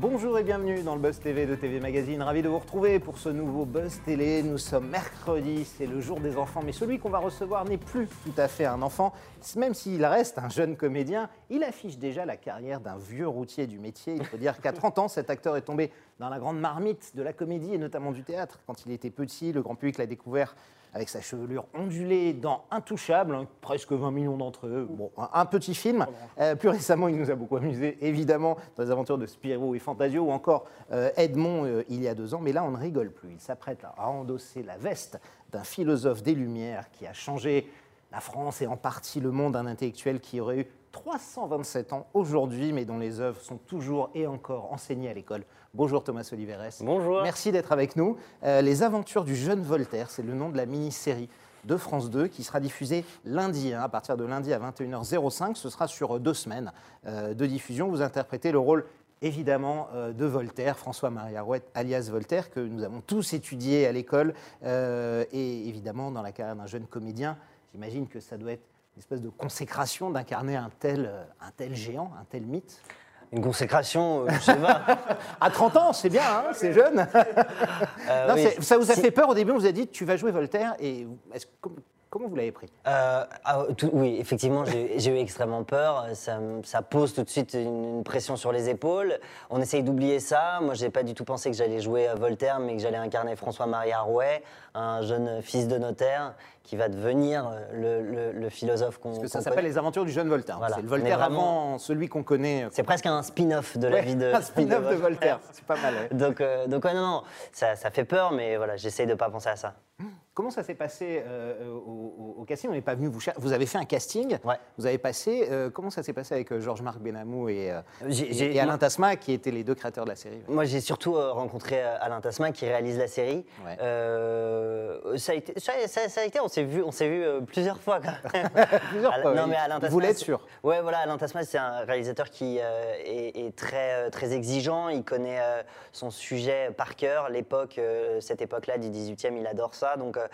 Bonjour et bienvenue dans le Buzz TV de TV Magazine. Ravi de vous retrouver pour ce nouveau Buzz Télé. Nous sommes mercredi, c'est le jour des enfants, mais celui qu'on va recevoir n'est plus tout à fait un enfant. Même s'il reste un jeune comédien, il affiche déjà la carrière d'un vieux routier du métier. Il faut dire qu'à 30 ans, cet acteur est tombé dans la grande marmite de la comédie et notamment du théâtre. Quand il était petit, le grand public l'a découvert avec sa chevelure ondulée dans Intouchable, hein, presque 20 millions d'entre eux. Bon, un, petit film. Euh, plus récemment, il nous a beaucoup amusé, évidemment, dans les aventures de Spirou et Fantasio, ou encore euh, Edmond euh, il y a deux ans. Mais là, on ne rigole plus. Il s'apprête à endosser la veste d'un philosophe des Lumières qui a changé la France et en partie le monde, un intellectuel qui aurait eu 327 ans aujourd'hui, mais dont les œuvres sont toujours et encore enseignées à l'école. Bonjour Thomas Oliveres. Bonjour. Merci d'être avec nous. Euh, les aventures du jeune Voltaire, c'est le nom de la mini-série de France 2 qui sera diffusée lundi, hein, à partir de lundi à 21h05. Ce sera sur deux semaines euh, de diffusion. Vous interprétez le rôle évidemment euh, de Voltaire, François-Marie Arouette, alias Voltaire, que nous avons tous étudié à l'école, euh, et évidemment dans la carrière d'un jeune comédien. J'imagine que ça doit être espèce de consécration d'incarner un tel, euh, un tel géant, un tel mythe. Une consécration, euh, je sais pas. À 30 ans, c'est bien, hein, c'est jeune. Euh, Non, oui. c'est- ça vous a fait peur au début, on vous a dit tu vas jouer Voltaire, et est-ce- comment vous l'avez pris? Euh, ah, tout- oui, effectivement, j'ai eu extrêmement peur. Ça, pose tout de suite une, une pression sur les épaules. On essaye d'oublier ça. Moi, j'ai pas du tout pensé que j'allais jouer à Voltaire, mais que j'allais incarner François-Marie Arouet, un jeune fils de notaire qui va devenir le, le- le philosophe qu'on Parce que ça s'appelle. Les Aventures du jeune Voltaire. Voilà. C'est le Voltaire vraiment- avant celui qu'on connaît. C'est presque un spin-off de la Ouais, vie de un spin-off de Voltaire. C'est pas mal. ouais. Donc, euh, donc ouais, non, non, ça, ça fait peur, mais voilà, j'essaye de pas penser à ça. Comment ça s'est passé euh, au, au- casting? On n'est pas venu vous chercher. Vous avez fait un casting. Ouais. Vous avez passé. euh, comment ça s'est passé avec euh, Georges-Marc Benamou et, euh, Alain Tasma, qui étaient les deux créateurs de la série Moi, j'ai surtout euh, rencontré euh, Alain Tasman qui réalise la série. Ouais. Euh, ça, a été, ça, ça- ça a été, on s'est vu, on s'est vu euh, plusieurs fois. quand même. Plusieurs fois, Non, mais Alain Vous c'est- sûr? Ouais, voilà, Alain Tasman, c'est un réalisateur qui euh, est, est très, euh, très exigeant. Il connaît euh, son sujet par cœur. L'époque, euh, cette époque-là du 18e, il adore ça. Donc, euh, euh,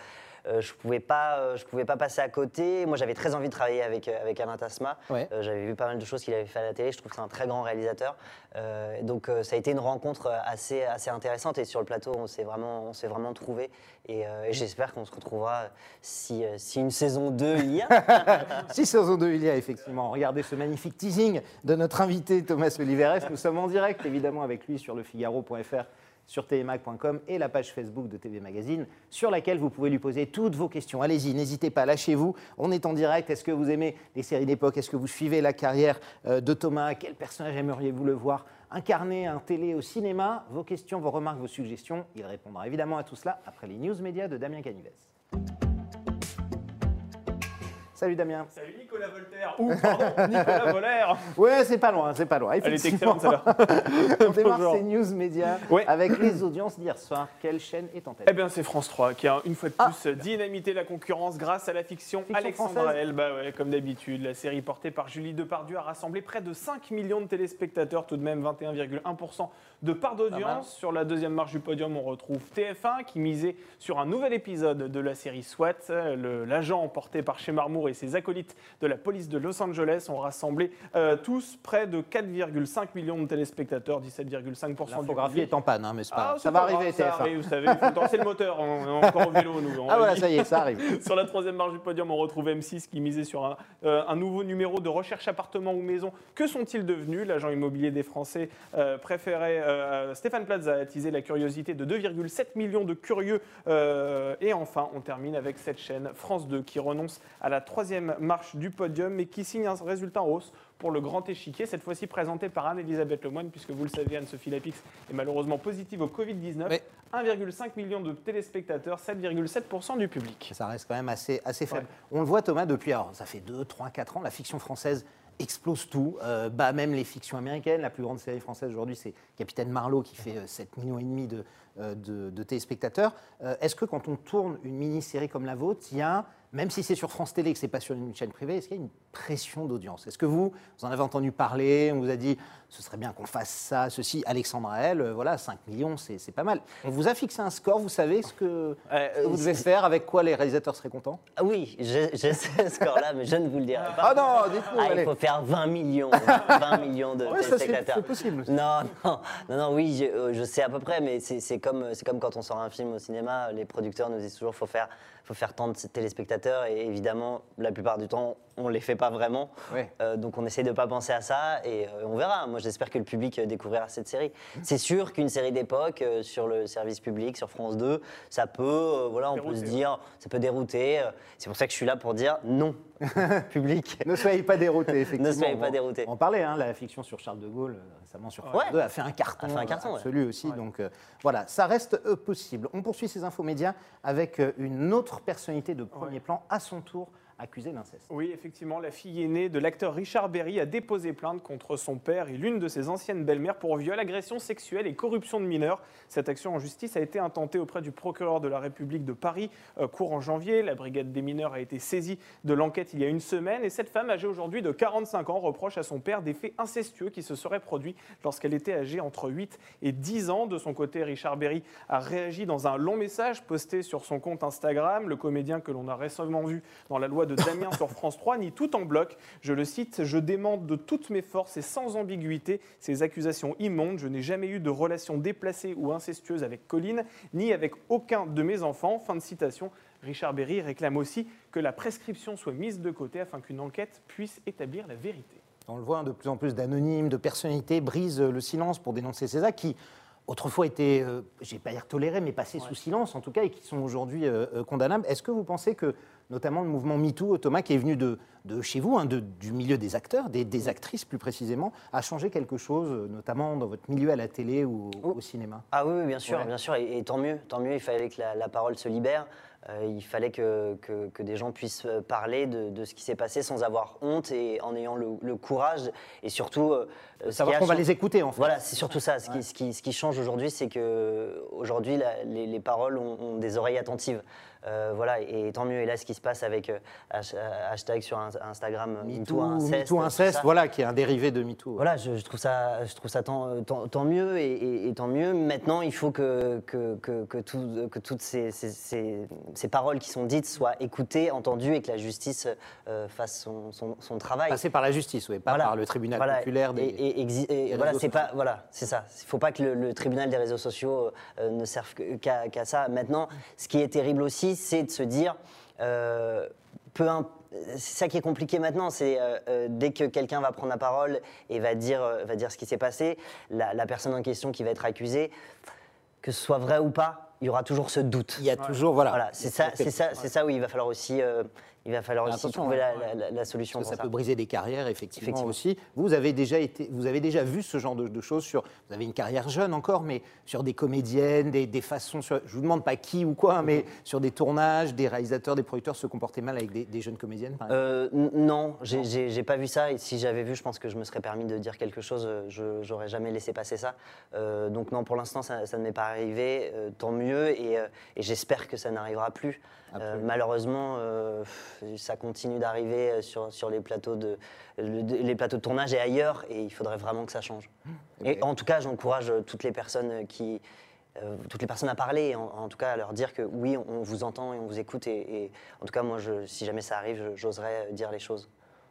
je pouvais pas, euh, je pouvais pas passer à côté. Moi, j'avais très envie de travailler avec, euh, avec Alain Tasma. Ouais. Euh, j'avais vu pas mal de choses qu'il avait fait à la télé. Je trouve que c'est un très grand réalisateur. Euh, donc, euh, ça a été une rencontre assez, assez intéressante. Et sur le plateau, on s'est vraiment, on s'est vraiment trouvé. Et, euh, et j'espère qu'on se retrouvera si, euh, si une saison 2 il y a. Si saison 2 il y a effectivement, regardez ce magnifique teasing de notre invité Thomas Oliveres. Nous sommes en direct évidemment avec lui sur lefigaro.fr, sur tmag.com et la page Facebook de TV Magazine sur laquelle vous pouvez lui poser toutes vos questions. Allez-y, n'hésitez pas, lâchez-vous. On est en direct. Est-ce que vous aimez les séries d'époque? Est-ce que vous suivez la carrière euh, de Thomas? Quel personnage aimeriez-vous le voir incarner un télé au cinéma? Vos questions, vos remarques, vos suggestions. Il répondra évidemment à tout cela après les news médias de Damien Canives. Salut Damien. Salut Nicolas Voltaire Ou pardon, Nicolas Volaire Ouais, c'est pas loin, c'est pas loin. Elle était excellente celle-là. On démarre Bonjour. ces news médias Ouais. avec les audiences d'hier soir. Quelle chaîne est en tête Eh bien c'est France 3 qui a une fois de Ah. plus dynamité la concurrence grâce à la fiction, Fiction Alexandra ouais, comme d'habitude, la série portée par Julie Depardieu a rassemblé près de 5 millions de téléspectateurs, tout de même 21,1% de part d'audience. Sur la deuxième marche du podium, on retrouve TF1 qui misait sur un nouvel épisode de la série SWAT. L'agent porté par chez Marmour et ses acolytes de la police de Los Angeles ont rassemblé euh, tous près de 4,5 millions de téléspectateurs, 17,5% du L'infographie est en panne, hein, mais c'est pas- Ah, ça c'est va pas arriver, grave, ça TF1. arrive, vous savez, il faut lancer le moteur, on est encore au vélo, nous. on Ah voilà, ça y est, ça arrive. Sur la troisième marche du podium, on retrouve M6 qui misait sur un, euh, un nouveau numéro de recherche appartement ou maison. Que sont-ils devenus? L'agent immobilier des Français euh, préférait. Euh, Stéphane Plaza a attisé la curiosité de 2,7 millions de curieux. Euh, et enfin, on termine avec cette chaîne France 2 qui renonce à la troisième marche du podium mais qui signe un résultat en hausse pour le grand échiquier, cette fois-ci présenté par Anne-Elisabeth Lemoine, puisque vous le savez, Anne-Sophie Lapix est malheureusement positive au Covid-19. Oui. 1,5 million de téléspectateurs, 7,7% du public. Ça reste quand même assez, assez faible. On le voit, Thomas, depuis, alors, ça fait 2, 3, 4 ans, la fiction française explose tout, euh, bat même les fictions américaines. La plus grande série française aujourd'hui, c'est Capitaine Marlowe qui fait euh, 7 millions et demi de, euh, de, téléspectateurs. Euh, Est-ce que quand on tourne une mini-série comme la vôtre, il y a, même si c'est sur France Télé, que c'est pas sur une chaîne privée, est-ce qu'il y a une pression d'audience? Est-ce que vous, vous en avez entendu parler On vous a dit ce serait bien qu'on fasse ça, ceci. Alexandra elle, euh, voilà, 5 millions, c'est pas mal. On vous a fixé un score, vous savez ce que, Euh, vous devez faire, avec quoi les réalisateurs seraient contents? Ah oui, sais ce score-là, mais je ne vous le dirai pas. Ah non, dites-nous, Ah, il faut faire 20 millions, 20 millions de Ouais, ça, c'est- possible. Non, non, non, non, oui, je, euh, je sais à peu près, mais c'est comme, quand on sort un film au cinéma, les producteurs nous disent toujours faut faire, faut faire tant de téléspectateurs, et évidemment, la plupart du temps, on les fait pas vraiment. Ouais. Euh, donc on essaie de pas penser à ça, et on verra. Moi, j'espère que le public euh, découvrira cette série. C'est sûr qu'une série d'époque euh, sur le service public, sur France 2, ça peut, euh, voilà, on peut Dérouter, se dire, ça peut dérouter. C'est pour ça que je suis là pour dire non, public. Ne soyez pas déroutés, effectivement. Ne soyez On pas déroutés. On parlait, hein, la fiction sur Charles de Gaulle, récemment sur France Ouais. 2, a fait un carton, A fait un carton, euh, ouais. absolu aussi. Donc voilà, ça reste possible. On poursuit ces infos médias avec une autre personnalité de premier plan, à son tour accusée d'inceste. Oui, effectivement, la fille aînée de l'acteur Richard Berry a déposé plainte contre son père et l'une de ses anciennes belles-mères pour viol, agression sexuelle et corruption de mineurs. Cette action en justice a été intentée auprès du procureur de la République de Paris euh, courant janvier. La brigade des mineurs a été saisie de l'enquête il y a une semaine et cette femme âgée aujourd'hui de 45 ans reproche à son père des faits incestueux qui se seraient produits lorsqu'elle était âgée entre 8 et 10 ans. De son côté, Richard Berry a réagi dans un long message posté sur son compte Instagram. Le comédien que l'on a récemment vu dans la loi de Damien sur France 3 nie tout en bloc. Je le cite Je démente de toutes mes forces et sans ambiguïté ces accusations immondes. Je n'ai jamais eu de relation déplacée ou incestueuse avec Colline, ni avec aucun de mes enfants. Fin de citation. Richard Berry réclame aussi que la prescription soit mise de côté afin qu'une enquête puisse établir la vérité. On le voit, hein, de plus en plus d'anonymes, de personnalités brisent euh, le silence pour dénoncer ces actes qui, autrefois, étaient, euh, je ne vais pas dire tolérés, mais passés sous silence en tout cas, et qui sont aujourd'hui euh, euh, condamnables. Est-ce que vous pensez que, notamment le mouvement MeToo, Thomas, qui est venu de, de chez vous, hein, de- du milieu des acteurs, des, des actrices plus précisément, a changé quelque chose, euh, notamment dans votre milieu à la télé ou au, au cinéma? Ah oui, oui, bien sûr, Ouais. bien sûr, et, et tant mieux, tant mieux. Il fallait que la, la parole se libère. Euh, il fallait que, que- que des gens puissent euh, parler de, de ce qui s'est passé sans avoir honte et en ayant le, le courage et surtout euh, Savoir qu'on va les écouter, en fait. Voilà, c'est surtout ça. Ce, qui, ce qui- ce qui change aujourd'hui, c'est que aujourd'hui, les, les paroles ont, ont des oreilles attentives. Euh, voilà, et tant mieux. Et là, ce qui se passe avec euh, euh, hashtag sur Ins- Instagram, MeToo, inceste, inceste, voilà, qui est un dérivé de MeToo. Voilà, je, je trouve ça, je trouve ça tant, tant- tant mieux et, et- et tant mieux. Maintenant, il faut que, que, que, que tout- que toutes ces, ces- ces- ces paroles qui sont dites soient écoutées, entendues et que la justice euh, fasse son, son- son travail. Passer par la justice, oui, pas Voilà. par le tribunal Voilà. populaire des. Et, voilà, c'est pas, voilà, c'est ça. Il faut pas que le, le tribunal des réseaux sociaux ne serve qu'à ça. Maintenant, ce qui est terrible aussi, c'est de se dire, euh, peu c'est ça qui est compliqué maintenant, c'est euh, euh, dès que quelqu'un va prendre la parole et va dire, euh, va dire ce qui s'est passé, la, la personne en question qui va être accusée, que ce soit vrai ou pas, il y aura toujours ce doute. Il y a toujours, voilà. Voilà, c'est ça, c'est ça, c'est ça où il va falloir aussi, euh, il va falloir Mais aussi trouver hein. la, la- la solution pour ça ça. peut briser des carrières, effectivement, Effectivement. aussi. Vous avez déjà été, vous avez déjà vu ce genre de, de choses sur. Vous avez une carrière jeune encore, mais sur des comédiennes, des, des façons. Sur, je vous demande pas qui ou quoi, mais sur des tournages, des réalisateurs, des producteurs se comporter mal avec des, des jeunes comédiennes, par. Euh, non, j'ai- pas vu ça. Et si j'avais vu, je pense que je me serais permis de dire quelque chose. euh, Je j'aurais jamais laissé passer ça. Euh, donc non, pour l'instant, ça, ça ne m'est pas arrivé. euh, tant mieux. Et, et j'espère que ça n'arrivera plus. Malheureusement, ça continue d'arriver euh, sur, sur les plateaux de le- de- les plateaux de tournage et ailleurs. Et il faudrait vraiment que ça change. Et Ok. en tout cas, j'encourage euh, toutes les personnes qui euh, toutes les personnes à parler, en, en tout cas à leur dire que oui, on vous entend et on vous écoute. Et, et en tout cas, moi, je, si jamais ça arrive, j'oserais dire les choses.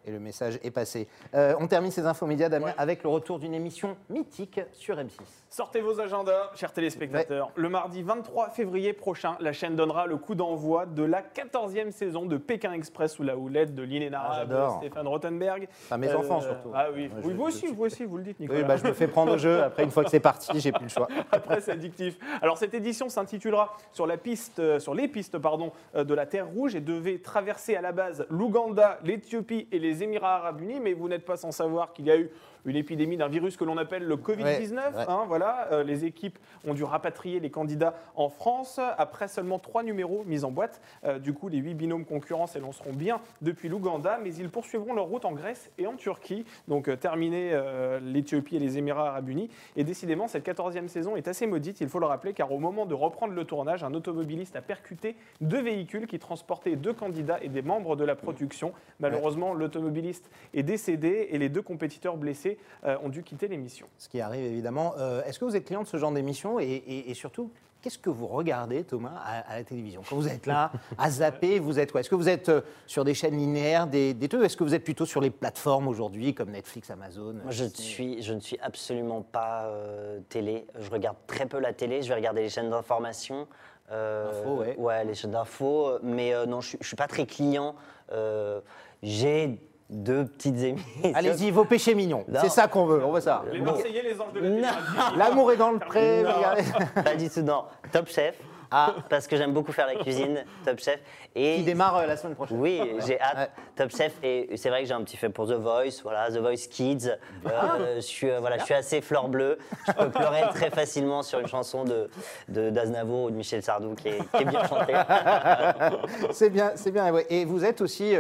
Et le message est passé. Euh, on termine ces infos médias, Damien, Ouais. avec le retour d'une émission mythique sur M6. Sortez vos agendas, chers téléspectateurs. Le mardi 23 février prochain, la chaîne donnera le coup d'envoi de la 14e saison de Pékin Express sous la houlette de Ah, l'inénarrable j'adore. Stéphane Rothenberg. Enfin, mes Euh, enfants, surtout. Ah oui, vous aussi, vous aussi, vous le dites, Nicolas. Oui, bah, je me fais prendre au jeu. Après, une fois que c'est parti, j'ai plus le choix. Après, c'est addictif. Alors, cette édition s'intitulera sur, la piste, euh, sur les pistes pardon, euh, de la Terre Rouge et devait traverser à la base l'Ouganda, l'Éthiopie et les Émirats Arabes Unis. Mais vous n'êtes pas sans savoir qu'il y a eu une épidémie d'un virus que l'on appelle le Covid-19. Ouais, ouais. hein, voilà, Euh, les équipes ont dû rapatrier les candidats en France après seulement trois numéros mis en boîte. Euh, du coup, les huit binômes concurrents s'élanceront bien depuis l'Ouganda, mais ils poursuivront leur route en Grèce et en Turquie. Donc, euh, terminer euh, l'Éthiopie et les Émirats Arabes Unis. Et décidément, cette 14e saison est assez maudite, il faut le rappeler, car au moment de reprendre le tournage, un automobiliste a percuté deux véhicules qui transportaient deux candidats et des membres de la production. Malheureusement, automobiliste est décédé et les deux compétiteurs blessés euh, ont dû quitter l'émission. Ce qui arrive évidemment. Euh, Est-ce que vous êtes client de ce genre d'émission et, et- et surtout, qu'est-ce que vous regardez, Thomas, à, à la télévision? Quand vous êtes là, à zapper, vous êtes quoi? Est-ce que vous êtes euh, sur des chaînes linéaires, des, des trucs Est-ce que vous êtes plutôt sur les plateformes aujourd'hui, comme Netflix, Amazon Moi, je, suis, je ne suis absolument pas euh, télé. Je regarde très peu la télé. Je vais regarder les chaînes d'information. euh, Info, ouais. les chaînes d'infos. euh, Mais euh, non, je ne suis pas très client. Euh, J'ai deux petites émissions. Allez-y, vos péchés mignons. Non. C'est ça qu'on veut, on veut ça. Les Marseillais, les anges de la. L'amour est dans le pré, Non. regardez. Pas du tout, non. Top Chef. Ah. Parce que j'aime beaucoup faire la cuisine. Top Chef. Et Qui démarre euh, la semaine prochaine. Oui, j'ai hâte. Ouais. Top Chef, et c'est vrai que j'ai un petit fait pour The Voice, voilà, The Voice Kids. Euh, je, suis, euh, voilà, je suis assez fleur bleue. Je peux pleurer très facilement sur une chanson de de- d'Aznavour ou de Michel Sardou qui est, qui est bien chantée. C'est bien, c'est bien. Et vous êtes aussi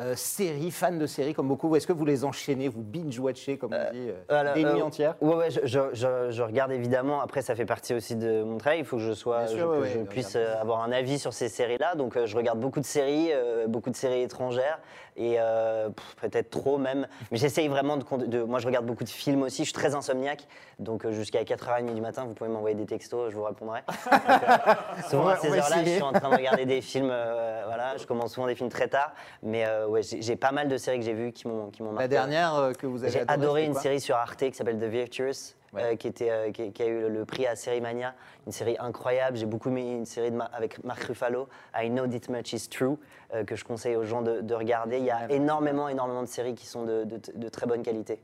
euh, euh, série, fan de séries comme beaucoup. Est-ce que vous les enchaînez, vous binge-watchez, comme on dit, euh, Voilà, des euh, nuits entières? Ouais, ouais, je, je- je- je regarde évidemment. Après, ça fait partie aussi de mon travail. Il faut que je sois, sûr, ouais, que ouais, puisse euh, avoir un avis sur ces séries-là. Donc, euh, je regarde beaucoup de séries, euh, beaucoup de séries étrangères et euh, peut-être trop même. Mais j'essaye vraiment de, Moi, je regarde beaucoup de films aussi. Je suis très insomniaque. Donc, euh, jusqu'à 4h30 du matin, vous pouvez m'envoyer des textos, je vous répondrai. Donc, euh, souvent à ces heures-là, je suis en train de regarder des films. euh, voilà, je commence souvent des films très tard. Mais euh, ouais, j'ai pas mal de séries que j'ai vues qui m'ont m'ont La marqué. dernière euh, que vous avez J'ai adoré une série sur Arte qui s'appelle The Virtuous, Ouais. euh, qui, était, euh, qui, qui a eu le prix à Série Mania. Une série incroyable. J'ai beaucoup aimé une série de Ma- avec Mark Ruffalo, I Know This Much Is True, euh, que je conseille aux gens de, de regarder. Il y a énormément, énormément de séries qui sont de, de- de très bonne qualité.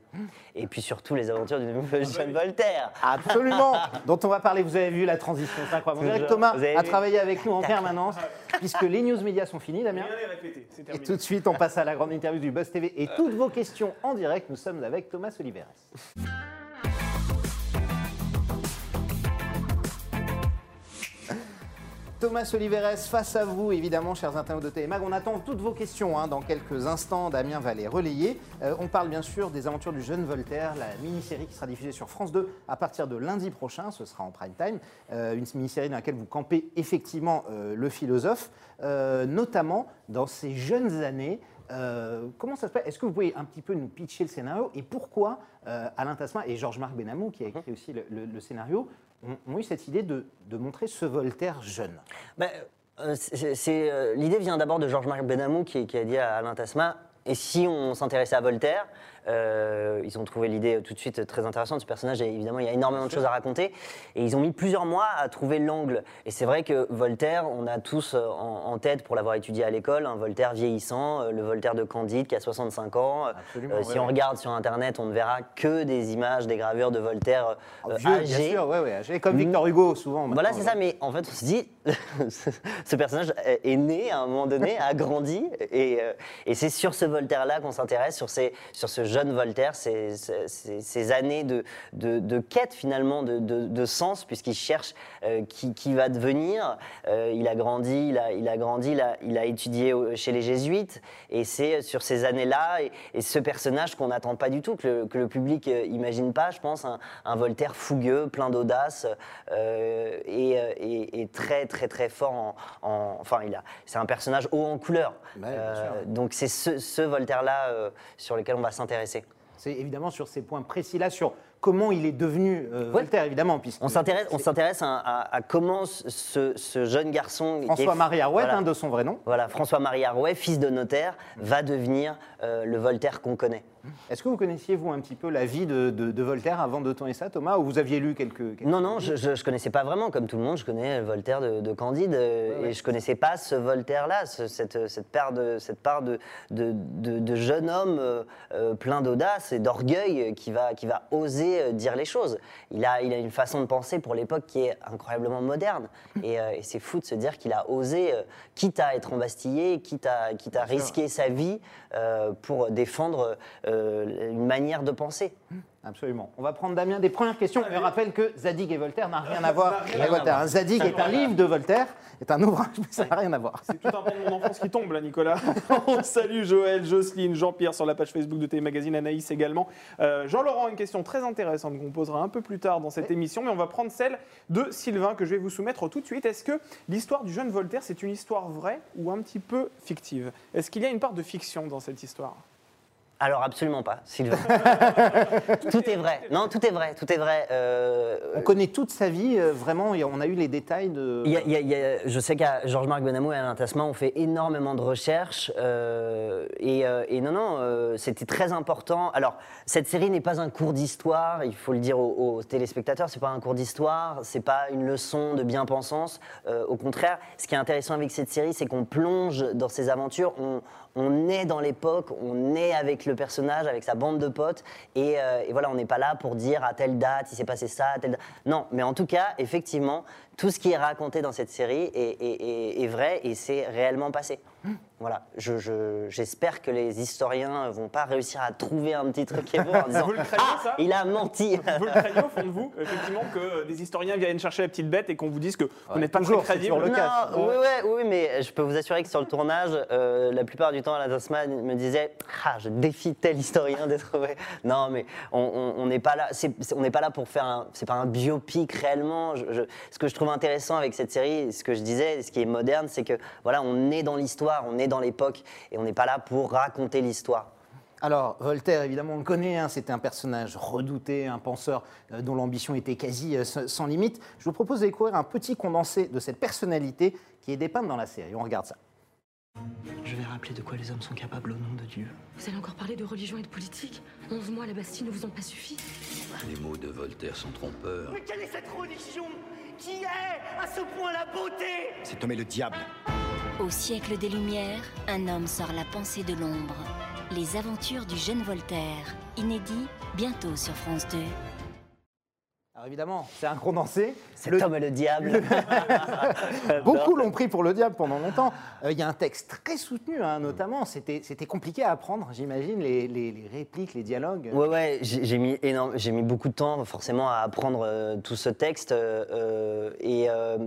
Et puis surtout les aventures du nouveau jeune Voltaire. Absolument, dont on va parler. Vous avez vu la transition, c'est incroyable. Dirait que Toujours. Thomas Vous avez a travaillé avec nous en permanence, puisque les news médias sont finis, Damien. Et tout de suite, on passe à la grande interview du Buzz TV et toutes vos questions en direct. Nous sommes avec Thomas Oliveres. Thomas Oliveres, face à vous, évidemment, chers internautes de Télémag. On attend toutes vos questions hein, dans quelques instants. Damien va les relayer. Euh, on parle bien sûr des aventures du jeune Voltaire, la mini-série qui sera diffusée sur France 2 à partir de lundi prochain. Ce sera en prime time. Euh, une mini-série dans laquelle vous campez effectivement euh, le philosophe, notamment dans ses jeunes années. Euh, comment ça se passe? Est-ce que vous pouvez un petit peu nous pitcher le scénario? Et pourquoi euh, Alain Tasma et Georges-Marc Benamou, qui a écrit aussi le, le- le scénario, ont, eu cette idée de, de montrer ce Voltaire jeune. Ben, euh, euh, L'idée vient d'abord de Georges-Marc Benamou qui, qui a dit à Alain Tasma et si on s'intéressait à Voltaire Euh, Ils ont trouvé l'idée tout de suite très intéressante. Ce personnage, évidemment, il y a énormément de choses à raconter. Et ils ont mis plusieurs mois à trouver l'angle. Et c'est vrai que Voltaire, on a tous euh, en, en tête, pour l'avoir étudié à l'école, un Voltaire vieillissant, euh, le Voltaire de Candide qui a 65 ans. Ouais, si on ouais. regarde sur Internet, on ne verra que des images, des gravures de Voltaire euh, Vieux, âgé. bien sûr, ouais, âgé, comme Victor Hugo, souvent. Voilà, c'est ça, mais en fait, on se dit, ce personnage est né à un moment donné, a grandi, et, et c'est sur ce Voltaire-là qu'on s'intéresse, sur, ces- sur ce jeune Voltaire, ces, ces- années de, de, de quête finalement, de, de- sens, puisqu'il cherche euh, qui, qui va devenir. Euh, il a grandi, il a, il a grandi, il a, il a étudié chez les Jésuites, et c'est sur ces années-là, et, et ce personnage qu'on n'attend pas du tout, que le, que le public euh, imagine pas, je pense, un, un Voltaire fougueux, plein d'audace, euh, et, et- et très très très fort en, en- enfin il a, c'est un personnage haut en couleur. Ouais, donc c'est ce, ce Voltaire-là euh, sur lequel on va s'intéresser. C'est évidemment sur ces points précis-là, sur comment il est devenu euh, Voltaire, évidemment. Puisque On s'intéresse, on s'intéresse à, à- à comment ce, ce jeune garçon, François-Marie Arouet, voilà, hein, de son vrai nom. voilà, François-Marie Arouet, fils de notaire, va devenir euh, le Voltaire qu'on connaît. Est-ce que vous connaissiez, vous, un petit peu la vie de, de- de Voltaire avant de tourner ça, Thomas, ou vous aviez lu quelques... quelques- Non, non, je, je connaissais pas vraiment. Comme tout le monde, je connais Voltaire de, de Candide. euh, Ouais, ouais. Et je connaissais pas ce Voltaire-là, ce- cette, cette part de, cette part de, de, jeune homme euh, euh, plein d'audace et d'orgueil qui va, qui va oser dire les choses. Il a, il a une façon de penser pour l'époque qui est incroyablement moderne. Et, euh, et c'est fou de se dire qu'il a osé, euh, quitte à être embastillé, quitte à, quitte à risquer sa vie pour défendre euh, une manière de penser. Absolument. On va prendre Damien des premières questions. Je rappelle que Zadig et Voltaire n'a rien à voir avec à Voltaire. Zadig est un livre de Voltaire, est un ouvrage, mais ça n'a rien à voir. C'est tout un pan de mon enfance qui tombe là, Nicolas. On salue Joël, Jocelyne, Jean-Pierre sur la page Facebook de Télémagazine, Anaïs également. Euh, Jean-Laurent, une question très intéressante qu'on posera un peu plus tard dans cette émission, mais on va prendre celle de Sylvain que je vais vous soumettre tout de suite. Est-ce que l'histoire du jeune Voltaire, c'est une histoire vraie ou un petit peu fictive? Est-ce qu'il y a une part de fiction dans cette histoire? Alors absolument pas, Sylvain. tout est vrai. Non, tout est vrai, tout est vrai. Euh, On connaît toute sa vie, euh, vraiment, et on a eu les détails de. il y a- il y a- il y a- je sais qu'à Georges-Marc Benamou et Alain Tasman, on fait énormément de recherches. euh, et, euh, et non, non, euh, c'était très important. Alors, cette série n'est pas un cours d'histoire, il faut le dire aux, aux téléspectateurs, c'est pas un cours d'histoire, c'est pas une leçon de bien-pensance. Euh, au contraire, ce qui est intéressant avec cette série, c'est qu'on plonge dans ces aventures, on, on est dans l'époque, on est avec le personnage, avec sa bande de potes, et, euh, et voilà, on n'est pas là pour dire à telle date il s'est passé ça, à telle date. Non, mais en tout cas, effectivement, tout ce qui est raconté dans cette série est, est- vrai et c'est réellement passé. Voilà, Je- je- j'espère que les historiens vont pas réussir à trouver un petit truc qui est bon en disant Vous le craignez, Ah, ça il a menti. Vous le craignez au fond de vous, effectivement, que des historiens viennent chercher la petite bête et qu'on vous dise que vous Ouais, n'êtes pas toujours, très crédible le cas. Non, oui, ouais, oui, mais je peux vous assurer que sur le tournage, euh, la plupart du temps, Alain Tasman me disait Ah, je défie tel historien d'être vrai. Non, mais on- on on n'est pas là. on n'est pas là pour faire un. C'est pas un biopic réellement. Je- je- ce que je trouve intéressant avec cette série, ce que je disais, ce qui est moderne, c'est que voilà, on est dans l'histoire, on est dans l'époque, et on n'est pas là pour raconter l'histoire. Alors, Voltaire, évidemment, on le connaît, hein, c'était un personnage redouté, un penseur euh, dont l'ambition était quasi euh, sans limite. Je vous propose de découvrir un petit condensé de cette personnalité qui est dépeinte dans la série. On regarde ça. Je vais rappeler de quoi les hommes sont capables au nom de Dieu. Vous allez encore parler de religion et de politique? 11 mois à la Bastille ne vous ont pas suffi? Les mots de Voltaire sont trompeurs. Mais quelle est cette religion? Qui est à ce point la beauté? C'est nommé le diable. Au siècle des Lumières, un homme sort la pensée de l'ombre. Les aventures du jeune Voltaire. Inédit, bientôt sur France 2. Alors évidemment, c'est un condensé. Cet Le- homme est le diable. Beaucoup l'ont pris pour le diable pendant longtemps. Euh, Il y a un texte très soutenu, hein, notamment. C'était c'était compliqué à apprendre, j'imagine, les, les- les répliques, les dialogues. Ouais, ouais, j'ai mis, énorme- j'ai mis beaucoup de temps forcément à apprendre euh, tout ce texte. euh, euh, et euh,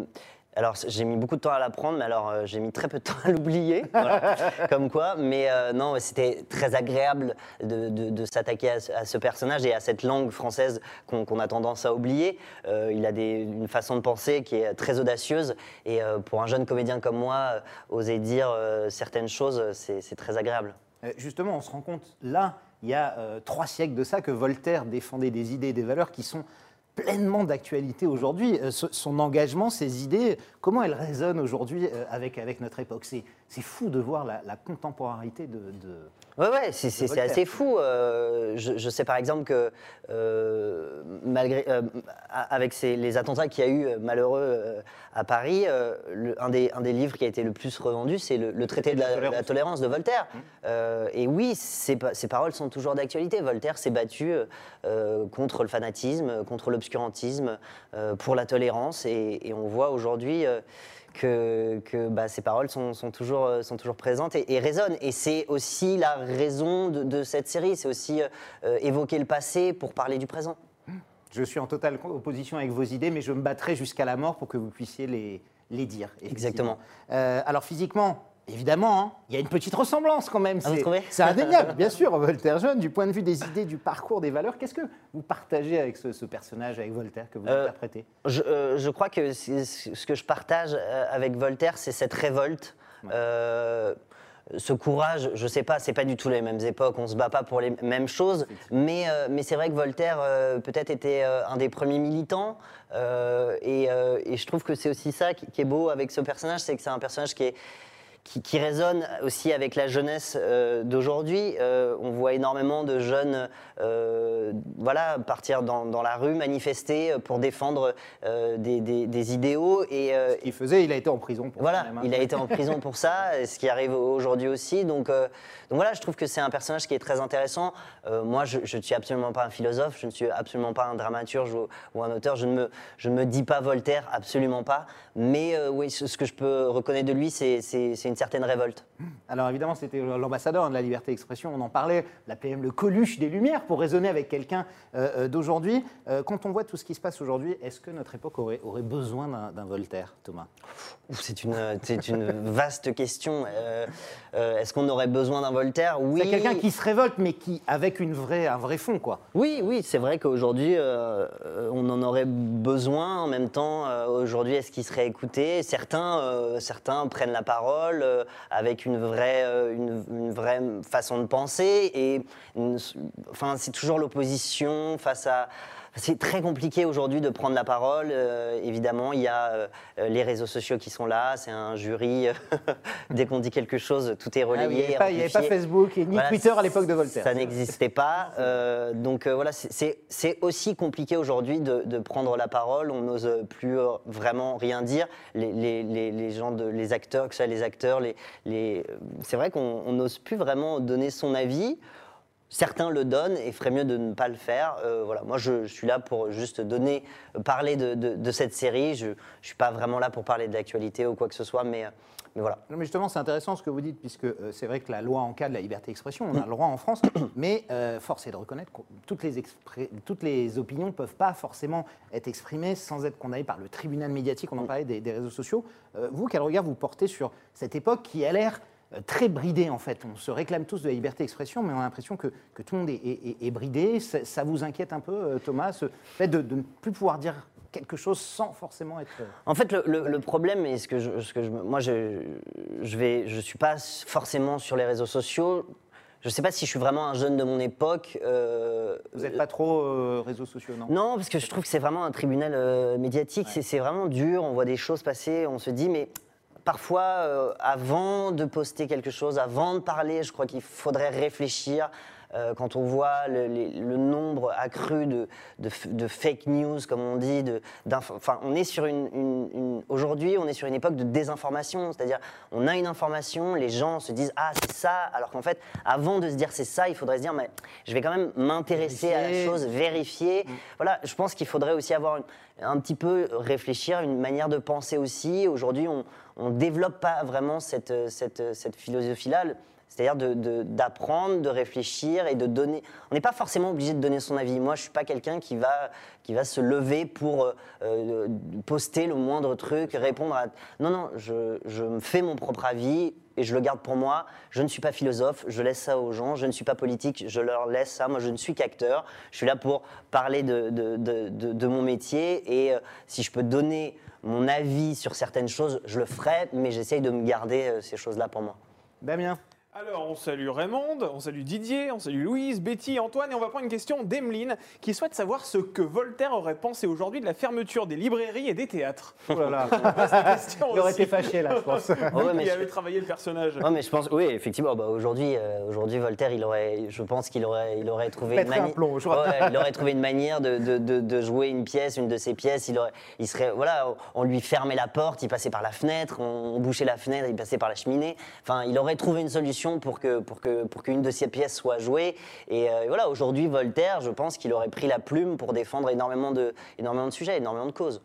alors, j'ai mis beaucoup de temps à l'apprendre, mais alors euh, j'ai mis très peu de temps à l'oublier. voilà, comme quoi, mais euh, non, c'était très agréable de, de- de s'attaquer à, ce- à ce personnage et à cette langue française qu'on a tendance à oublier. Euh, il a des- une façon de penser qui est très audacieuse. Et pour un jeune comédien comme moi, oser dire certaines choses, c'est très agréable. Justement, on se rend compte, là, il y a trois siècles de ça, que Voltaire défendait des idées et des valeurs qui sont pleinement d'actualité aujourd'hui. Euh, son engagement, ses idées, comment elles résonnent aujourd'hui euh, avec, avec notre époque C'est fou de voir la, la contemporaneité de... de- Ouais, ouais, c'est- assez fou. Euh, je, je sais par exemple que euh, malgré, euh, avec ces- les attentats qu'il y a eu malheureux à Paris, le- un, des, un des livres qui a été le plus revendu, c'est le, le traité de la, tolérance. la tolérance de Voltaire. Euh, et oui, ces, ces paroles sont toujours d'actualité. Voltaire s'est battu contre le fanatisme, contre l'obscurantisme, pour la tolérance. Et, et on voit aujourd'hui. Que, que, bah, ces paroles sont, sont toujours, euh, sont toujours présentes et, et résonnent. Et c'est aussi la raison de, de cette série, c'est aussi euh, évoquer le passé pour parler du présent. Je suis en totale opposition avec vos idées, mais je me battrai jusqu'à la mort pour que vous puissiez les, les dire. Exactement. Euh, alors physiquement, évidemment, hein, il y a une petite ressemblance quand même. Ah, C'est- indéniable, bien sûr, Voltaire jeune, du point de vue des idées, du parcours, des valeurs. Qu'est-ce que vous partagez avec ce, ce personnage, avec Voltaire, que vous Euh, interprétez? Je, euh, je crois que ce que je partage euh, avec Voltaire, c'est cette révolte. Euh, ce courage, je sais pas, c'est pas du tout les mêmes époques, on se bat pas pour les mêmes choses, mais, euh, mais c'est vrai que Voltaire euh, peut-être était euh, un des premiers militants, et, et je trouve que c'est aussi ça qui, qui est beau avec ce personnage, c'est que c'est un personnage qui est qui, qui résonne aussi avec la jeunesse euh, d'aujourd'hui. Euh, on voit énormément de jeunes euh, voilà, partir dans, dans la rue, manifester pour défendre des, des- des idéaux. Et, euh, Il faisait, il a été en prison pour voilà, ça même, hein. il a été en prison pour ça, et ce qui arrive aujourd'hui aussi. Donc, donc voilà, je trouve que c'est un personnage qui est très intéressant. Moi, je ne suis absolument pas un philosophe, je ne suis absolument pas un dramaturge ou, ou un auteur. Je ne, me, je ne me dis pas Voltaire, absolument pas. Mais oui, ce, ce que je peux reconnaître de lui, c'est une certaine révolte. Alors évidemment, c'était l'ambassadeur de la liberté d'expression, on en parlait, l'appelait même le Coluche des Lumières pour raisonner avec quelqu'un euh, euh, d'aujourd'hui. Euh, quand on voit tout ce qui se passe aujourd'hui, est-ce que notre époque aurait, aurait besoin d'un- Voltaire, Thomas? C'est une, c'est une vaste question. Euh, Est-ce qu'on aurait besoin d'un Voltaire? Oui. C'est quelqu'un qui se révolte, mais qui avec une vraie, un vrai fond, quoi. Oui, oui, c'est vrai qu'aujourd'hui, on en aurait besoin. En même temps, aujourd'hui, est-ce qu'il serait écouté? Certains, certains prennent la parole, euh, avec une vraie, euh, une, vraie façon de penser. Et c'est toujours l'opposition face à. C'est très compliqué aujourd'hui de prendre la parole. euh, évidemment, il y a euh, les réseaux sociaux qui sont là. C'est un jury. Dès qu'on dit quelque chose, tout est Ah relayé. il n'y avait, pas-. Facebook et ni Voilà, Twitter à l'époque de Voltaire. Ça n'existait pas. euh, donc voilà, c'est- aussi compliqué aujourd'hui de, de prendre la parole. On n'ose plus vraiment rien dire. Les, les- les- les gens, de, les acteurs, que ce soit les acteurs, les, c'est vrai qu'on on n'ose plus vraiment donner son avis. Certains le donnent et ferait mieux de ne pas le faire. Euh, voilà, moi, je, je suis là pour juste donner, euh, parler de, de- de cette série. Je ne suis pas vraiment là pour parler de l'actualité ou quoi que ce soit, mais, euh, mais voilà. Non, mais justement, c'est intéressant ce que vous dites, puisque euh, c'est vrai que la loi encadre la liberté d'expression, on a Mm. le droit en France, mais euh, force est de reconnaître que toutes les, expré- toutes les opinions ne peuvent pas forcément être exprimées sans être condamnées par le tribunal médiatique, on Mm. en parlait des, des réseaux sociaux. Vous, quel regard vous portez sur cette époque qui a l'air très bridée en fait On se réclame tous de la liberté d'expression, mais on a l'impression que, que tout le monde est, est- est bridé. Ça, ça vous inquiète un peu, euh, Thomas, ce fait de, de ne plus pouvoir dire quelque chose sans forcément être... euh, En fait, le, le- le problème, et ce que je, ce que je, moi, je, je vais, je suis pas forcément sur les réseaux sociaux. Je sais pas si je suis vraiment un jeune de mon époque. euh, Vous n'êtes pas trop euh, réseaux sociaux, non? Non, parce que je trouve que c'est vraiment un tribunal euh, médiatique. C'est- C'est vraiment dur. On voit des choses passer. On se dit, mais parfois, euh, avant de poster quelque chose, avant de parler, je crois qu'il faudrait réfléchir. Euh, quand on voit le, les- le nombre accru de, de f- de fake news, comme on dit, de, d'inf- enfin, on est sur une, une- une- aujourd'hui, on est sur une époque de désinformation, c'est-à-dire on a une information, les gens se disent ah c'est ça, alors qu'en fait, avant de se dire c'est ça, il faudrait se dire mais je vais quand même m'intéresser à la chose, vérifier. Voilà, je pense qu'il faudrait aussi avoir une- un petit peu réfléchir, une manière de penser aussi. Aujourd'hui, on ne développe pas vraiment cette, cette, cette philosophie-là. C'est-à-dire d'apprendre, de, réfléchir et de donner. On n'est pas forcément obligé de donner son avis. Moi, je suis pas quelqu'un qui va, qui va se lever pour euh, euh, poster le moindre truc, répondre à. Non, non, je, je me fais mon propre avis et je le garde pour moi. Je ne suis pas philosophe, je laisse ça aux gens. Je ne suis pas politique, je leur laisse ça. Moi, je ne suis qu'acteur. Je suis là pour parler de, de, de- mon métier et euh, si je peux donner mon avis sur certaines choses, je le ferai, mais j'essaye de me garder ces choses-là pour moi. Damien Alors, on salue Raymond, on salue Didier, on salue Louise, Betty, Antoine, et on va prendre une question d'Emeline qui souhaite savoir ce que Voltaire aurait pensé aujourd'hui de la fermeture des librairies et des théâtres. Oh là là, Question il aurait aussi. été fâché là, je pense. Oh, ouais, mais qui je- avait travaillé le personnage. Ouais, mais je pense, oui, effectivement, bah, aujourd'hui, euh, aujourd'hui, Voltaire, il aurait, je pense qu'il aurait, il aurait trouvé une manière, plomb, je vois. il aurait trouvé une manière de, de- de- de jouer une pièce, une de ses pièces. Il aurait, il serait, voilà, on lui fermait la porte, il passait par la fenêtre, on, on bouchait la fenêtre, il passait par la cheminée. Enfin, il aurait trouvé une solution pour que, pour que, pour qu'une de ses pièces soit jouée. Et euh, voilà, aujourd'hui, Voltaire, je pense qu'il aurait pris la plume pour défendre énormément de, énormément de sujets, énormément de causes.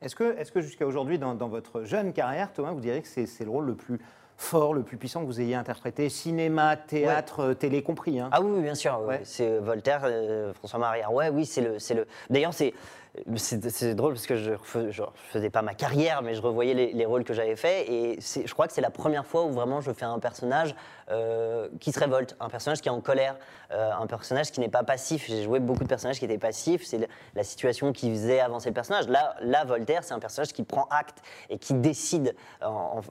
Est-ce que, est que jusqu'à aujourd'hui, dans, dans votre jeune carrière, Thomas, vous diriez que c'est le rôle le plus fort, le plus puissant que vous ayez interprété? Cinéma, théâtre, euh, télé compris hein? Ah oui, bien sûr. Ouais. C'est Voltaire, euh, François Marie. Ouais, oui, c'est le, c'est le. D'ailleurs, c'est. C'est drôle parce que je ne faisais pas ma carrière, mais je revoyais les, les rôles que j'avais faits. Et je crois que c'est la première fois où vraiment je fais un personnage euh, qui se révolte, un personnage qui est en colère, euh, un personnage qui n'est pas passif. J'ai joué beaucoup de personnages qui étaient passifs. C'est la situation qui faisait avancer le personnage. Là, Voltaire, c'est un personnage qui prend acte et qui décide en,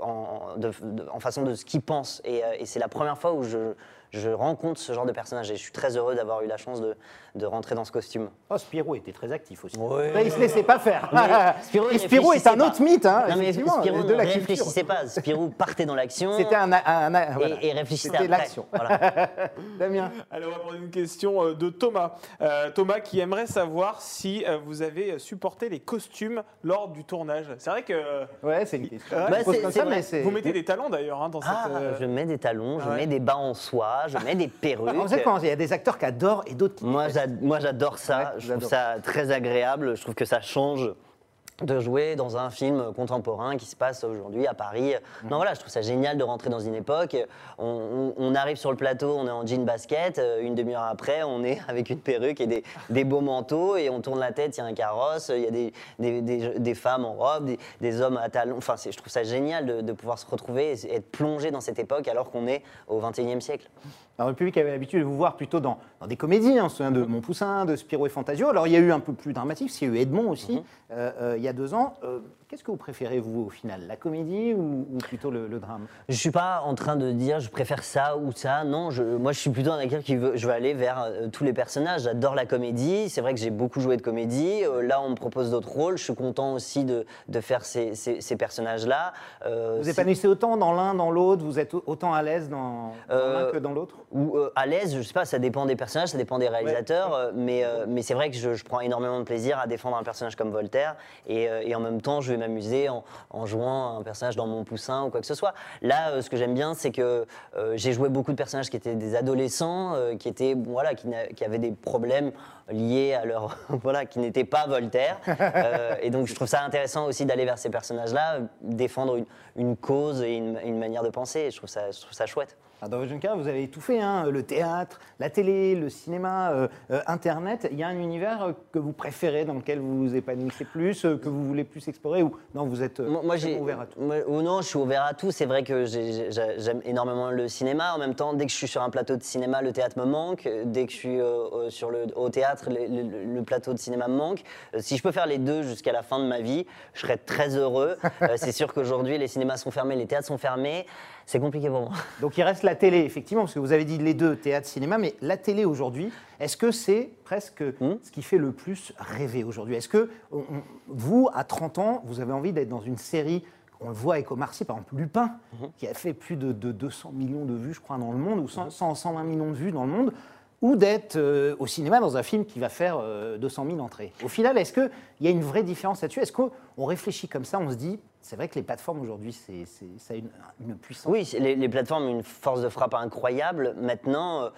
de- façon de ce qu'il pense. Euh, et c'est la première fois où je, je rencontre ce genre de personnage. Et je suis très heureux d'avoir eu la chance de, de rentrer dans ce costume. Oh, Spirou était très actif aussi. Ouais. Là, il se laissait pas faire. Mais Spirou, Et il Spirou est un pas. autre mythe, hein, Non, mais Spirou de ne la culture. réfléchissait pas. Spirou partait dans l'action. C'était un, un- un- voilà. et, et réfléchissait C'était après. l'action. Voilà. Damien, Alors, on va prendre une question euh, de Thomas. Euh, Thomas qui aimerait savoir si euh, vous avez supporté les costumes lors du tournage. C'est vrai que ouais, c'est une question. Ouais, pose comme c'est ça, vrai. mais c'est- vous mettez des talons d'ailleurs hein, dans Ah, cette. euh, je mets des talons, je ouais. mets des bas en soie, je mets des perruques. Vous savez comment il y a des acteurs qui adorent et d'autres qui. Moi, j'ad- moi, j'adore ça. Je trouve ça très agréable. Je trouve que ça change de jouer dans un film contemporain qui se passe aujourd'hui à Paris. Mhm. Non, voilà, je trouve ça génial de rentrer dans une époque. On, on- on arrive sur le plateau, on est en jean basket. euh, Une demi-heure après, on est avec une perruque et des, des beaux manteaux et on tourne la tête, il y a un carrosse, il y a des, des- des- des femmes en robe, des, hommes à talons. Enfin, je trouve ça génial de, de pouvoir se retrouver et être plongé dans cette époque alors qu'on est au 21e siècle. Alors, le public avait l'habitude de vous voir plutôt dans, dans des comédies. hein. Souvient de Mon Poussin, de Spirou et Fantasio. Alors, il y a eu un peu plus dramatique, qu'il y a eu Edmond aussi, Mhm. euh, euh, il y a a deux ans. Qu'est-ce que vous préférez, vous, au final La comédie ou, ou plutôt le, le drame? Je suis pas en train de dire je préfère ça ou ça. Non, je, moi je suis plutôt quelqu'un qui veut, je veux aller vers euh, tous les personnages. J'adore la comédie. C'est vrai que j'ai beaucoup joué de comédie. Euh, là, on me propose d'autres rôles. Je suis content aussi de, de faire ces, ces- ces personnages-là. Euh, Vous épanouissez autant dans l'un, dans l'autre Vous êtes au- autant à l'aise dans, dans l'un que dans l'autre? ou à l'aise, je sais pas, ça dépend des personnages, ça dépend des réalisateurs, mais, mais c'est vrai que je, je prends énormément de plaisir à défendre un personnage comme Voltaire, et, et en même temps, je vais m'amuser en, en jouant un personnage dans mon poussin ou quoi que ce soit. Là, euh, ce que j'aime bien, c'est que euh, j'ai joué beaucoup de personnages qui étaient des adolescents, euh, qui étaient, voilà, qui, avaient des problèmes liés à leur, voilà, qui n'étaient pas Voltaire, Euh, et donc je trouve ça intéressant aussi d'aller vers ces personnages-là, euh, défendre une, une cause et une, une manière de penser, et je trouve ça, je trouve ça chouette. Ah, Dans votre jeune carrière, vous avez tout fait, hein, le théâtre, la télé, le cinéma, euh, euh, Internet. Il y a un univers euh, que vous préférez, dans lequel vous vous épanouissez plus, euh, que vous voulez plus explorer, ou non, vous êtes Moi, moi, ouvert à tout? moi- ou non, je suis ouvert à tout. C'est vrai que j'ai- j'ai- j'aime énormément le cinéma. En même temps, dès que je suis sur un plateau de cinéma, le théâtre me manque. Dès que je suis sur le, au théâtre, le, le- le plateau de cinéma me manque. Si je peux faire les deux jusqu'à la fin de ma vie, je serais très heureux. C'est sûr qu'aujourd'hui, les cinémas sont fermés, les théâtres sont fermés. C'est compliqué pour moi. Donc il reste la télé, effectivement, parce que vous avez dit les deux, théâtre, cinéma, mais la télé aujourd'hui, est-ce que c'est presque Hmm ce qui fait le plus rêver aujourd'hui? Est-ce que on- vous, à 30 ans, vous avez envie d'être dans une série on le voit avec Omar Sy, par exemple, Lupin, Hmm qui a fait plus de, de 200 millions de vues, je crois, dans le monde, ou 100, 100, 120 millions de vues dans le monde, ou d'être euh, au cinéma dans un film qui va faire euh, 200 000 entrées. Au final, est-ce qu'il y a une vraie différence là-dessus? Est-ce qu'on réfléchit comme ça, on se dit, c'est vrai que les plateformes aujourd'hui, c'est, ça a une, puissance Oui, les, les plateformes ont une force de frappe incroyable. Maintenant, euh,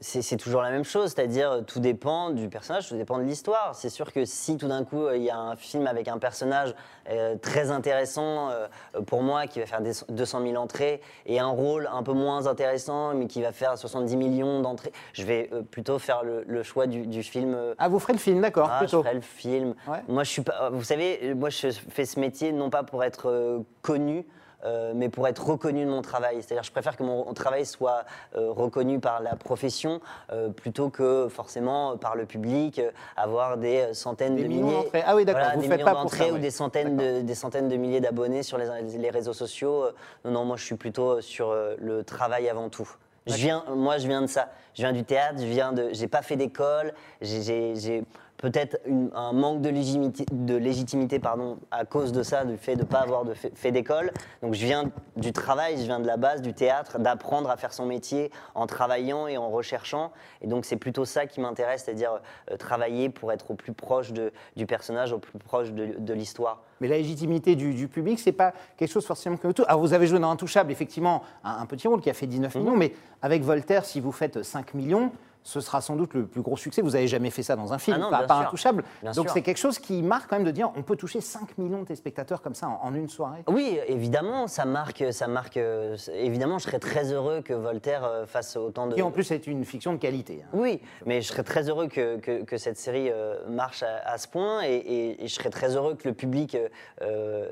c'est toujours la même chose, c'est-à-dire euh, tout dépend du personnage, tout dépend de l'histoire. C'est sûr que si tout d'un coup euh, il y a un film avec un personnage euh, très intéressant euh, pour moi qui va faire des 200 000 entrées et un rôle un peu moins intéressant mais qui va faire 70 millions d'entrées, je vais euh, plutôt faire le, le choix du, du film. Ah, vous ferez le film, d'accord, ah, je plutôt. ferai le film. Ouais. Moi, je suis pas. Vous savez, moi, je fais ce métier non pas pour être connu. Euh, mais pour être reconnu de mon travail. C'est-à-dire, je préfère que mon travail soit euh, reconnu par la profession euh, plutôt que forcément par le public, avoir des centaines Des de millions milliers, d'entrées. Ah oui, d'accord, voilà, vous des faites millions pas pour d'entrées ça, ou ouais. des centaines de, des centaines de milliers d'abonnés sur les, les réseaux sociaux. Non, non, moi, je suis plutôt sur le travail avant tout. Je viens, moi, je viens de ça. Je viens du théâtre. Je viens de. J'ai pas fait d'école. J'ai peut-être un manque de légitimité, de légitimité, pardon, à cause de ça, du fait de ne pas avoir de fait, fait d'école. Donc, je viens du travail. Je viens de la base du théâtre, d'apprendre à faire son métier en travaillant et en recherchant. Et donc, c'est plutôt ça qui m'intéresse, c'est-à-dire euh, travailler pour être au plus proche de- du personnage, au plus proche de, de l'histoire. Mais la légitimité du, du public, c'est pas quelque chose forcément que tout. Alors vous avez joué dans Intouchable, effectivement, un, un petit rôle qui a fait 19 Mhm. millions, mais avec Voltaire, si vous faites 5 millions, ce sera sans doute le plus gros succès. Vous n'avez jamais fait ça dans un film, Ah non, pas, pas. Intouchable. Bien Donc c'est quelque chose qui marque quand même de dire on peut toucher 5 millions de téléspectateurs comme ça en, en une soirée. Oui, évidemment, ça marque, ça marque. euh, Évidemment, je serais très heureux que Voltaire euh, fasse autant de. Qui en plus est une fiction de qualité. hein. Oui, mais je serais très heureux que, que- que cette série euh, marche à, à ce point et, et- et je serais très heureux que le public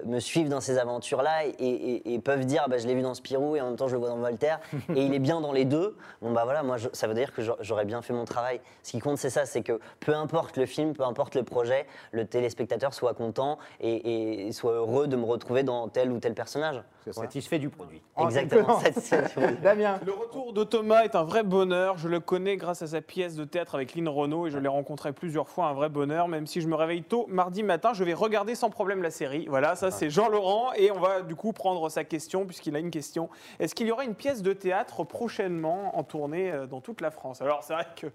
me suive dans ces aventures-là et, et- et peuvent dire bah, je l'ai vu dans Spirou et en même temps je le vois dans Voltaire et il est bien dans les deux. Bon bah voilà, moi je- ça veut dire que j'a- j'aurais bien fait mon travail. Ce qui compte c'est ça, c'est que peu importe le film, peu importe le projet, le téléspectateur soit content et, et soit heureux de me retrouver dans tel ou tel personnage. C'est Voilà. satisfait du produit. Exactement, En- satisfait du produit. Damien. Le retour de Thomas est un vrai bonheur. Je le connais grâce à sa pièce de théâtre avec Lynn Renault et je l'ai rencontré plusieurs fois. Un vrai bonheur. Même si je me réveille tôt mardi matin, je vais regarder sans problème la série. Voilà, ça c'est Jean-Laurent et on va du coup prendre sa question puisqu'il a une question. Est-ce qu'il y aura une pièce de théâtre prochainement en tournée euh, dans toute la France? Alors c'est vrai que.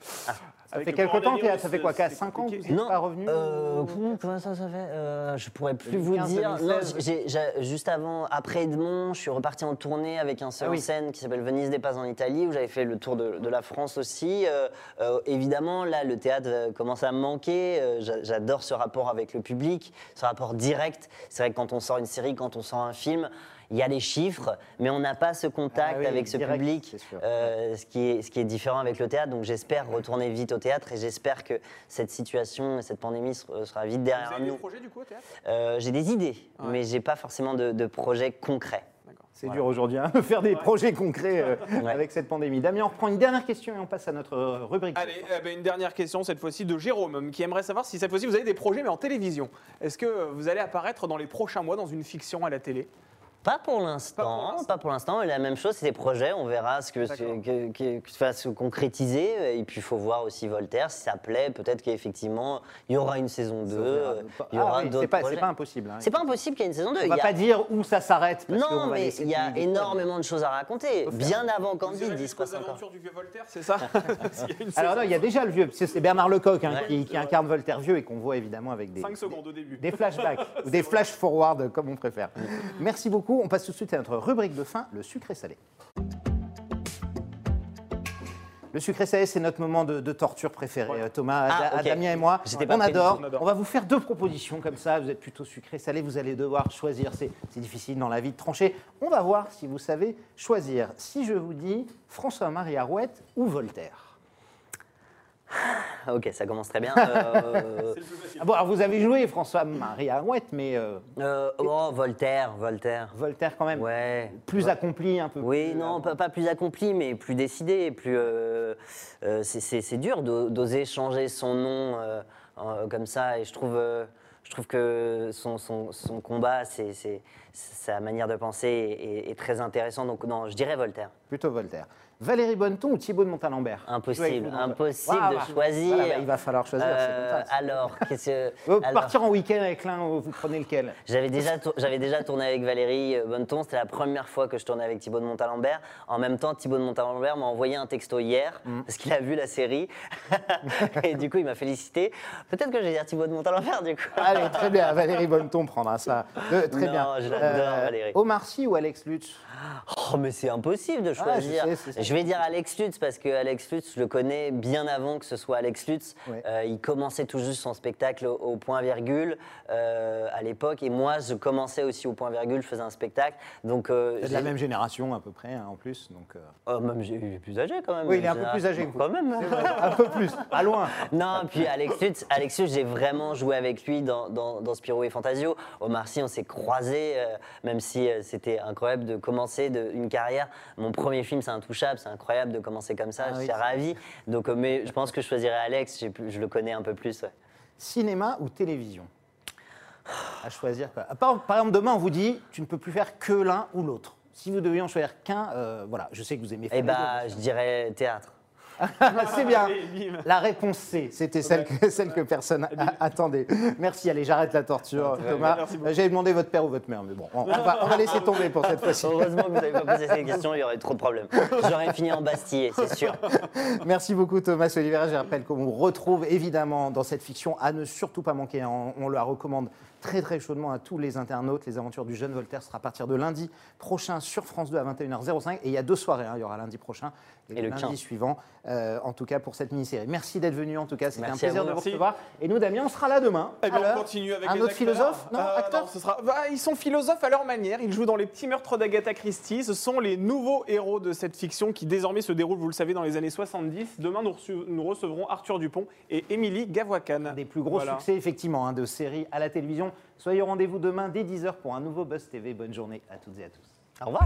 Ça fait quelque temps, théâtre Ça fait quoi 5 ans que vous n'êtes Non, pas revenu euh, pff, comment ça, ça fait Euh, Je pourrais plus vous 2015, dire. Non, 2016. j'ai- j'ai- juste avant, après Edmond, je suis reparti en tournée avec un seul Ah oui. scène qui s'appelle Venise des Pas en Italie, où j'avais fait le tour de, de la France aussi. Euh, euh, évidemment, là, le théâtre commence à me manquer. Euh, j'a- J'adore ce rapport avec le public, ce rapport direct. C'est vrai que quand on sort une série, quand on sort un film, il y a les chiffres, mais on n'a pas ce contact Ah oui, avec ce direct, public, euh, ce, qui est, ce qui est différent avec le théâtre. Donc j'espère retourner vite au théâtre et j'espère que cette situation, cette pandémie sera sera vite Vous derrière avez des nous. projets du coup au théâtre? Euh, j'ai des idées, Ouais. mais j'ai pas forcément de, de projets concrets. D'accord. C'est Voilà. dur aujourd'hui hein, de faire des projets concrets euh, Ouais. avec cette pandémie. Damien, on reprend une dernière question et on passe à notre euh, rubrique. Allez, eh ben, une dernière question, cette fois-ci de Jérôme, qui aimerait savoir si cette fois-ci vous avez des projets, mais en télévision. Est-ce que euh, vous allez apparaître dans les prochains mois dans une fiction à la télé? Pas pour l'instant, pas pour l'instant. La même chose, c'est des projets. On verra ce que, que, que- que ça va se concrétiser. Et puis, il faut voir aussi Voltaire. Si ça plaît, peut-être qu'effectivement, il y aura une saison 2. euh, Il y Ah aura oui, d'autres pas, c'est projets. pas impossible. hein. C'est pas impossible qu'il y ait une saison 2. On Il va a- pas dire où ça s'arrête. Non, mais il y a énormément de choses à raconter. Bien avant Candide, il se passe encore. du vieux Voltaire, c'est ça Alors non, il y a déjà le vieux, c'est c'est Bernard Lecoq hein, Ouais. qui, qui incarne Voltaire vieux et qu'on voit évidemment avec des, 5 secondes au début. des flashbacks ou des flash forward comme on préfère. Merci beaucoup. On passe tout de suite à notre rubrique de fin, le sucré salé. Le sucré salé, c'est notre moment de, de torture préféré. Thomas, Ah. Damien et moi, on adore. On adore. On va vous faire deux propositions comme ça. Vous êtes plutôt sucré salé, vous allez devoir choisir. C'est c'est difficile dans la vie de trancher. On va voir si vous savez choisir. Si je vous dis François-Marie Arouette ou Voltaire. Ok, ça commence très bien. Euh. Ah bon, alors vous avez joué François-Marie Arouette, mais euh, euh, oh, Voltaire, Voltaire. Voltaire quand même. Ouais. Plus accompli un peu. Oui, plus, non, pas, pas plus accompli, mais plus décidé, plus. euh, euh, c'est- dur d'o- d'oser changer son nom euh, euh, comme ça, et je trouve, euh, je trouve que son, son- son combat, c'est- sa manière de penser est, est- est très intéressant. Donc non, je dirais Voltaire. Plutôt Voltaire. Valérie Bonneton ou Thibaut de Montalembert? Impossible, impossible de choisir. Voilà, bah, il va falloir choisir. Euh, alors, qu'est-ce que- Vous alors- Partir en week-end avec l'un, vous prenez lequel? J'avais déjà, j'avais déjà tourné avec Valérie euh, Bonneton, c'était la première fois que je tournais avec Thibaut de Montalembert. En même temps, Thibaut de Montalembert m'a envoyé un texto hier Mm. parce qu'il a vu la série et du coup il m'a félicité. Peut-être que je vais dire Thibaut de Montalembert du coup. Allez, très bien. Valérie Bonneton prendra ça. De- très Non, bien. Euh, je l'adore, Valérie. Omar Sy ou Alex Lutz? Oh mais c'est impossible de choisir. c'est ça. Je vais dire Alex Lutz parce que Alex Lutz, je le connais bien avant que ce soit Alex Lutz. Ouais. Euh, il commençait tout juste son spectacle au, au point virgule euh, à l'époque et moi je commençais aussi au point virgule, je faisais un spectacle. Donc euh, C'est de la même génération à peu près, hein, en plus. Donc, euh, Oh, même il est plus âgé quand même. Oui, il est un peu plus âgé que vous. Quand même. vrai, un peu plus, pas loin. Non, puis Alex Lutz, Alex Lutz, j'ai vraiment joué avec lui dans, dans, dans Spirou et Fantasio. Omar Sy, on s'est croisés, même si c'était incroyable de commencer de- une carrière. Mon premier film, c'est Intouchable, c'est incroyable de commencer comme ça, Ah je suis ravi. Donc, euh, mais je pense que je choisirais Alex, plus- je le connais un peu plus. ouais. Cinéma ou télévision? À choisir quoi. Par, par exemple, demain, on vous dit tu ne peux plus faire que l'un ou l'autre. Si vous deviez en choisir qu'un, euh, voilà, je sais que vous aimez faire Eh bah, je dirais théâtre. C'est bien. La réponse C, c'était celle que, celle que personne attendait. Merci, allez, j'arrête la torture, Thomas. merci beaucoup. J'avais demandé votre père ou votre mère, mais bon, on, on va, on va laisser tomber pour cette fois-ci. Heureusement que vous n'avez pas posé cette question, il y aurait trop de problèmes. J'aurais fini en Bastille, c'est sûr. Merci beaucoup Thomas Oliveira. Je rappelle qu'on vous retrouve évidemment dans cette fiction à ne surtout pas manquer. hein. On, on la recommande très très chaudement à tous les internautes. Les aventures du jeune Voltaire sera à partir de lundi prochain sur France 2 à 21h05. Et il y a deux soirées. hein. Il y aura lundi prochain et, Et le lundi 15. suivant. euh, en tout cas pour cette mini-série. Merci d'être venu en tout cas. C'était un plaisir vous. de vous recevoir. Et nous Damien, on sera là demain. Eh à bien, on l'heure. continue avec un les autre acteurs. philosophe? Non, Euh, acteur non, ce sera... Bah, Ils sont philosophes à leur manière. Ils jouent dans les petits meurtres d'Agatha Christie. Ce sont les nouveaux héros de cette fiction qui désormais se déroule, vous le savez, dans les années 70. Demain, nous, reçu- nous recevrons Arthur Dupont et Émilie Gavoican. Un des plus gros Voilà. succès effectivement hein, de séries à la télévision. Soyez au rendez-vous demain dès 10h pour un nouveau Buzz TV. Bonne journée à toutes et à tous. Au revoir.